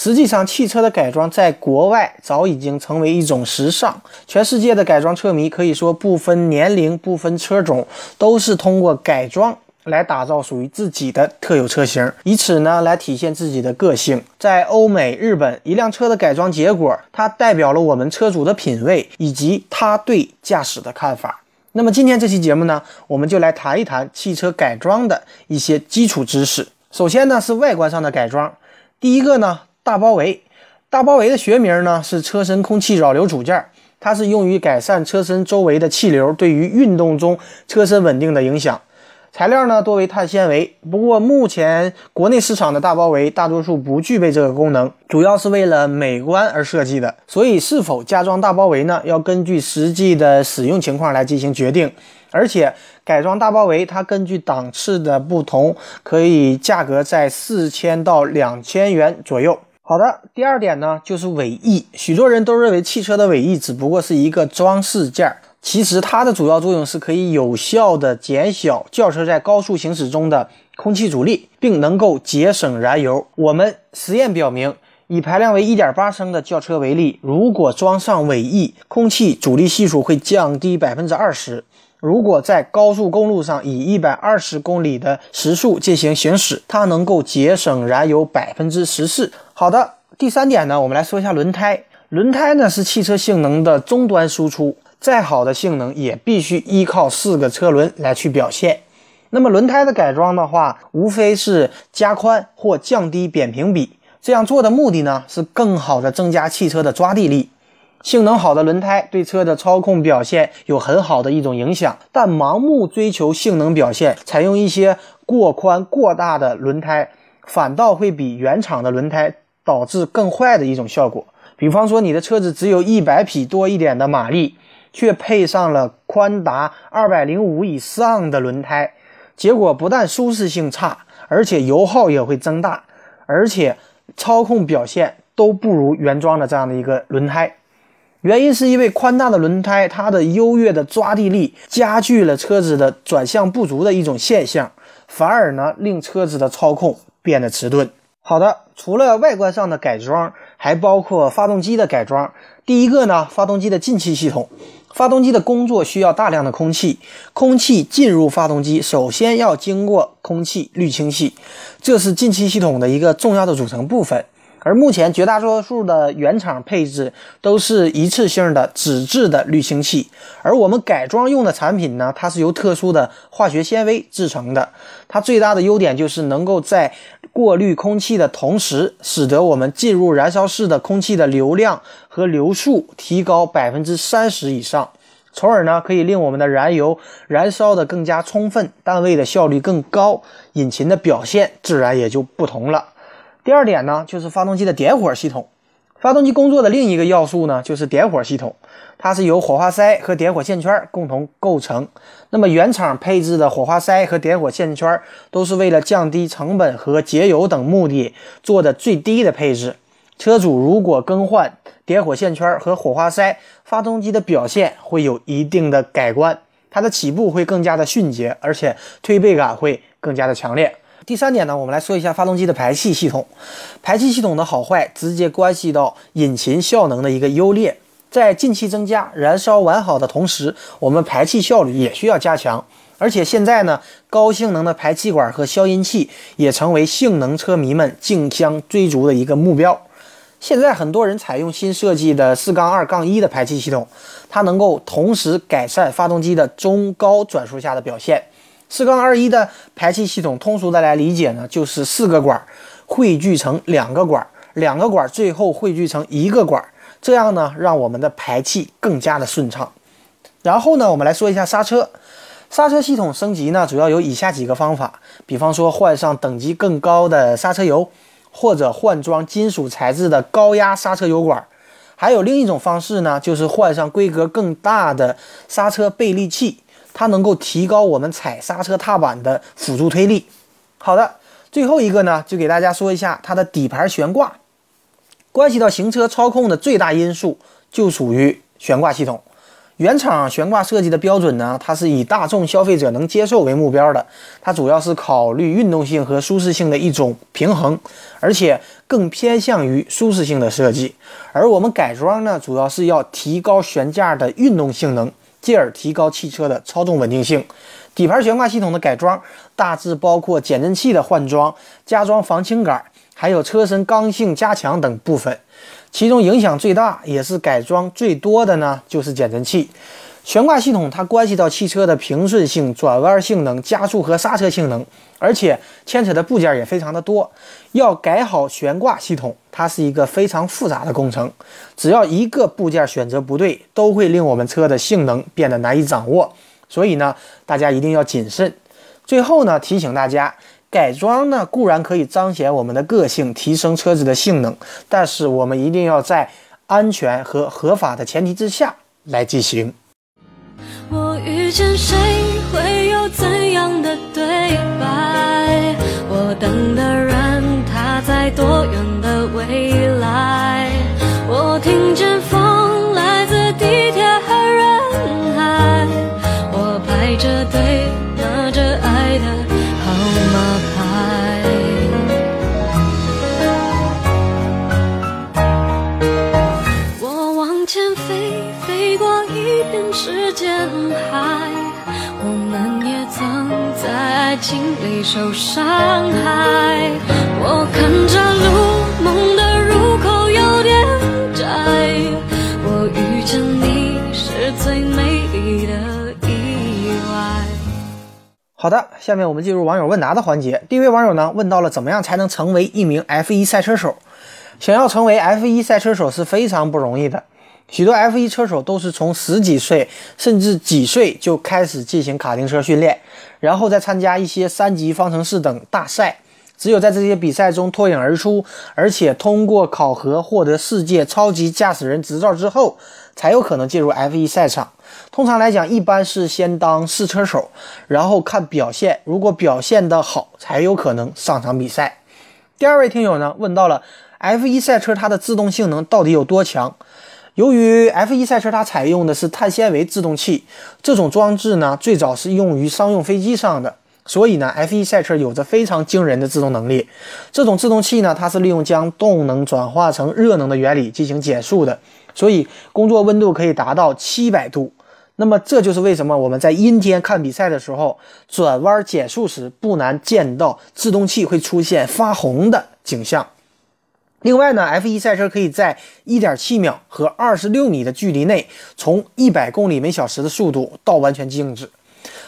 实际上，汽车的改装在国外早已经成为一种时尚。全世界的改装车迷可以说不分年龄、不分车种，都是通过改装来打造属于自己的特有车型，以此呢来体现自己的个性。在欧美、日本，一辆车的改装结果，它代表了我们车主的品味以及他对驾驶的看法。那么今天这期节目呢，我们就来谈一谈汽车改装的一些基础知识。首先呢是外观上的改装，第一个呢。大包围，大包围的学名呢是车身空气扰流组件，它是用于改善车身周围的气流对于运动中车身稳定的影响。材料呢多为碳纤维，不过目前国内市场的大包围大多数不具备这个功能，主要是为了美观而设计的。所以是否加装大包围呢，要根据实际的使用情况来进行决定。而且改装大包围，它根据档次的不同，可以价格在四千到两千元左右。好的，第二点呢，就是尾翼。许多人都认为汽车的尾翼只不过是一个装饰件儿，其实它的主要作用是可以有效的减小轿车在高速行驶中的空气阻力，并能够节省燃油。我们实验表明，以排量为1.8升的轿车为例，如果装上尾翼，空气阻力系数会降低百分之二十。如果在高速公路上以一百二十公里的时速进行行驶，它能够节省燃油百分之十四。好的，第三点呢，我们来说一下轮胎。轮胎呢是汽车性能的终端输出，再好的性能也必须依靠四个车轮来去表现。那么轮胎的改装的话，无非是加宽或降低扁平比。这样做的目的呢，是更好的增加汽车的抓地力。性能好的轮胎对车的操控表现有很好的一种影响，但盲目追求性能表现，采用一些过宽过大的轮胎，反倒会比原厂的轮胎导致更坏的一种效果。比方说，你的车子只有一百匹多一点的马力，却配上了宽达二百零五以上的轮胎，结果不但舒适性差，而且油耗也会增大，而且操控表现都不如原装的这样的一个轮胎。原因是因为宽大的轮胎，它的优越的抓地力加剧了车子的转向不足的一种现象，反而呢令车子的操控变得迟钝。好的，除了外观上的改装，还包括发动机的改装。第一个呢，发动机的进气系统，发动机的工作需要大量的空气，空气进入发动机，首先要经过空气滤清器，这是进气系统的一个重要的组成部分。而目前绝大多数的原厂配置都是一次性的纸质的滤清器，而我们改装用的产品呢，它是由特殊的化学纤维制成的。它最大的优点就是能够在过滤空气的同时，使得我们进入燃烧室的空气的流量和流速提高百分之三十以上，从而呢可以令我们的燃油燃烧的更加充分，单位的效率更高，引擎的表现自然也就不同了。第二点呢，就是发动机的点火系统。发动机工作的另一个要素呢，就是点火系统，它是由火花塞和点火线圈共同构成。那么原厂配置的火花塞和点火线圈都是为了降低成本和节油等目的做的最低的配置。车主如果更换点火线圈和火花塞，发动机的表现会有一定的改观，它的起步会更加的迅捷，而且推背感会更加的强烈。第三点呢，我们来说一下发动机的排气系统。排气系统的好坏直接关系到引擎效能的一个优劣。在进气增加、燃烧完好的同时，我们排气效率也需要加强。而且现在呢，高性能的排气管和消音器也成为性能车迷们竞相追逐的一个目标。现在很多人采用新设计的四杠二杠一的排气系统，它能够同时改善发动机的中高转速下的表现。四杠二一的排气系统，通俗的来理解呢，就是四个管汇聚成两个管，两个管最后汇聚成一个管，这样呢，让我们的排气更加的顺畅。然后呢，我们来说一下刹车，刹车系统升级呢，主要有以下几个方法，比方说换上等级更高的刹车油，或者换装金属材质的高压刹车油管，还有另一种方式呢，就是换上规格更大的刹车倍力器，它能够提高我们踩刹车踏板的辅助推力。好的，最后一个呢，就给大家说一下它的底盘悬挂。关系到行车操控的最大因素，就属于悬挂系统。原厂悬挂设计的标准呢，它是以大众消费者能接受为目标的，它主要是考虑运动性和舒适性的一种平衡，而且更偏向于舒适性的设计。而我们改装呢，主要是要提高悬架的运动性能，进而提高汽车的操纵稳定性。底盘悬挂系统的改装大致包括减震器的换装、加装防倾杆，还有车身刚性加强等部分。其中影响最大也是改装最多的呢，就是减震器。悬挂系统它关系到汽车的平顺性、转弯性能、加速和刹车性能，而且牵扯的部件也非常的多。要改好悬挂系统，它是一个非常复杂的工程。只要一个部件选择不对，都会令我们车的性能变得难以掌握。所以呢，大家一定要谨慎。最后呢，提醒大家。改装呢固然可以彰显我们的个性，提升车子的性能，但是我们一定要在安全和合法的前提之下来进行。遇见谁会有怎样的对白？我等的人他在多远受伤害。我看着路，梦的入口有点窄。我遇见你是最美丽的意外。好的，下面我们进入网友问答的环节。第一位网友呢问到了怎么样才能成为一名 F1 赛车手？想要成为 F1 赛车手是非常不容易的。许多 F1 车手都是从十几岁甚至几岁就开始进行卡丁车训练，然后再参加一些三级方程式等大赛。只有在这些比赛中脱颖而出，而且通过考核获得世界超级驾驶人执照之后，才有可能进入 F1 赛场。通常来讲，一般是先当试车手，然后看表现，如果表现的好，才有可能上场比赛。第二位听友呢问到了 F1 赛车它的制动性能到底有多强？由于 F1 赛车它采用的是碳纤维制动器，这种装置呢最早是用于商用飞机上的。所以呢，F1 赛车有着非常惊人的制动能力。这种制动器呢，它是利用将动能转化成热能的原理进行减速的，所以工作温度可以达到七百度。那么这就是为什么我们在阴天看比赛的时候，转弯减速时不难见到制动器会出现发红的景象。另外呢，F1 赛车可以在1.7秒和26米的距离内，从100公里每小时的速度到完全静止。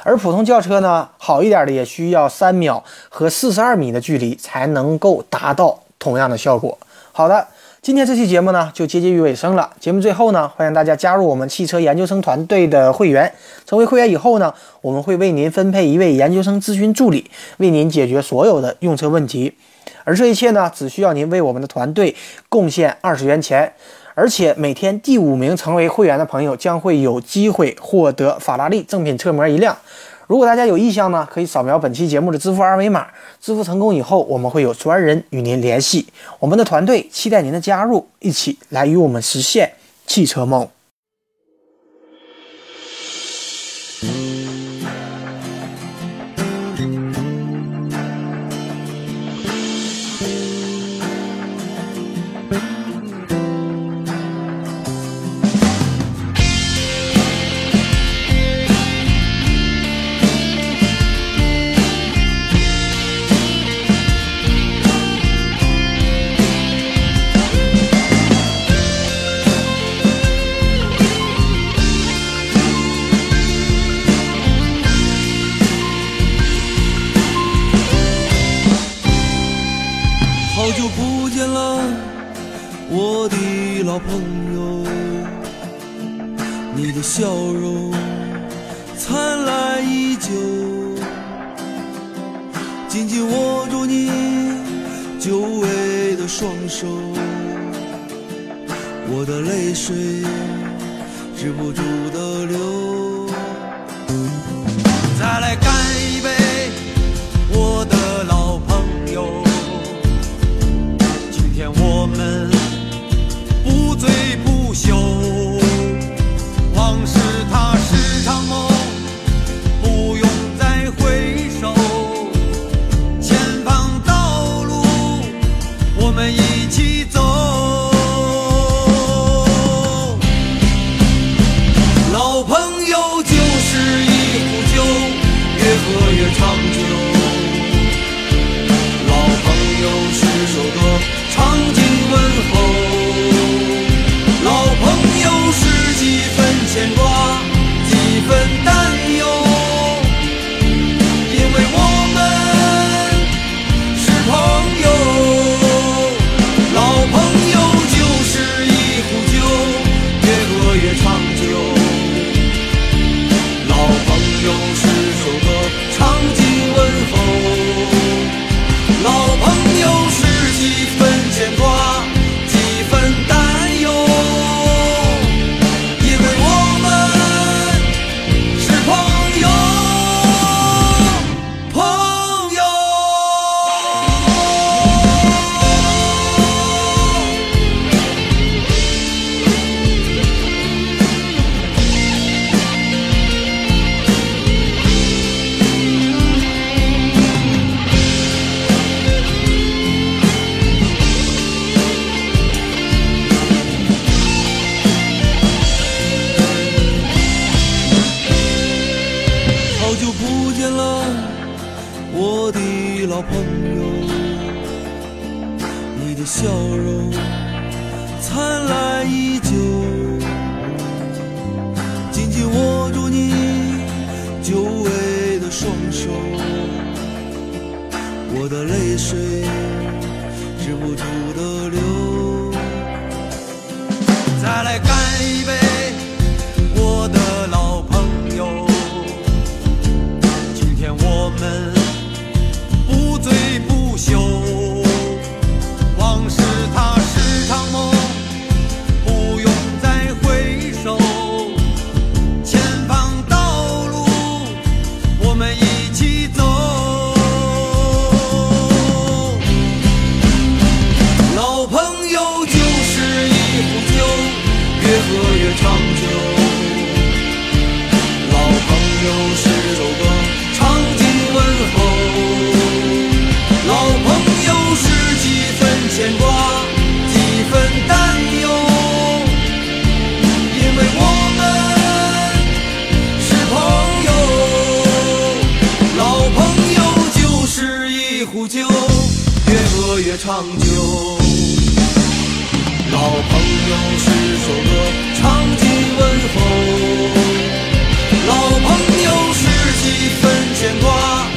而普通轿车呢，好一点的也需要三秒和四十二米的距离才能够达到同样的效果。好的，今天这期节目呢就接近于尾声了。节目最后呢，欢迎大家加入我们汽车研究生团队的会员。成为会员以后呢，我们会为您分配一位研究生咨询助理，为您解决所有的用车问题。而这一切呢，只需要您为我们的团队贡献二十元钱。而且每天第五名成为会员的朋友将会有机会获得法拉利正品车模一辆。如果大家有意向呢，可以扫描本期节目的支付二维码。支付成功以后，我们会有专人与您联系。我们的团队期待您的加入，一起来与我们实现汽车梦。好久不见了，我的老朋友，你的笑容灿烂依旧，紧紧握住你久违的双手。我的泪水止不住的流。再来干。我的老朋友，你的笑容灿烂依旧，紧紧握住你久违的双手。我的泪水止不住的流。再来干一杯。越长久。老朋友是首歌唱给问候。老朋友是几分牵挂？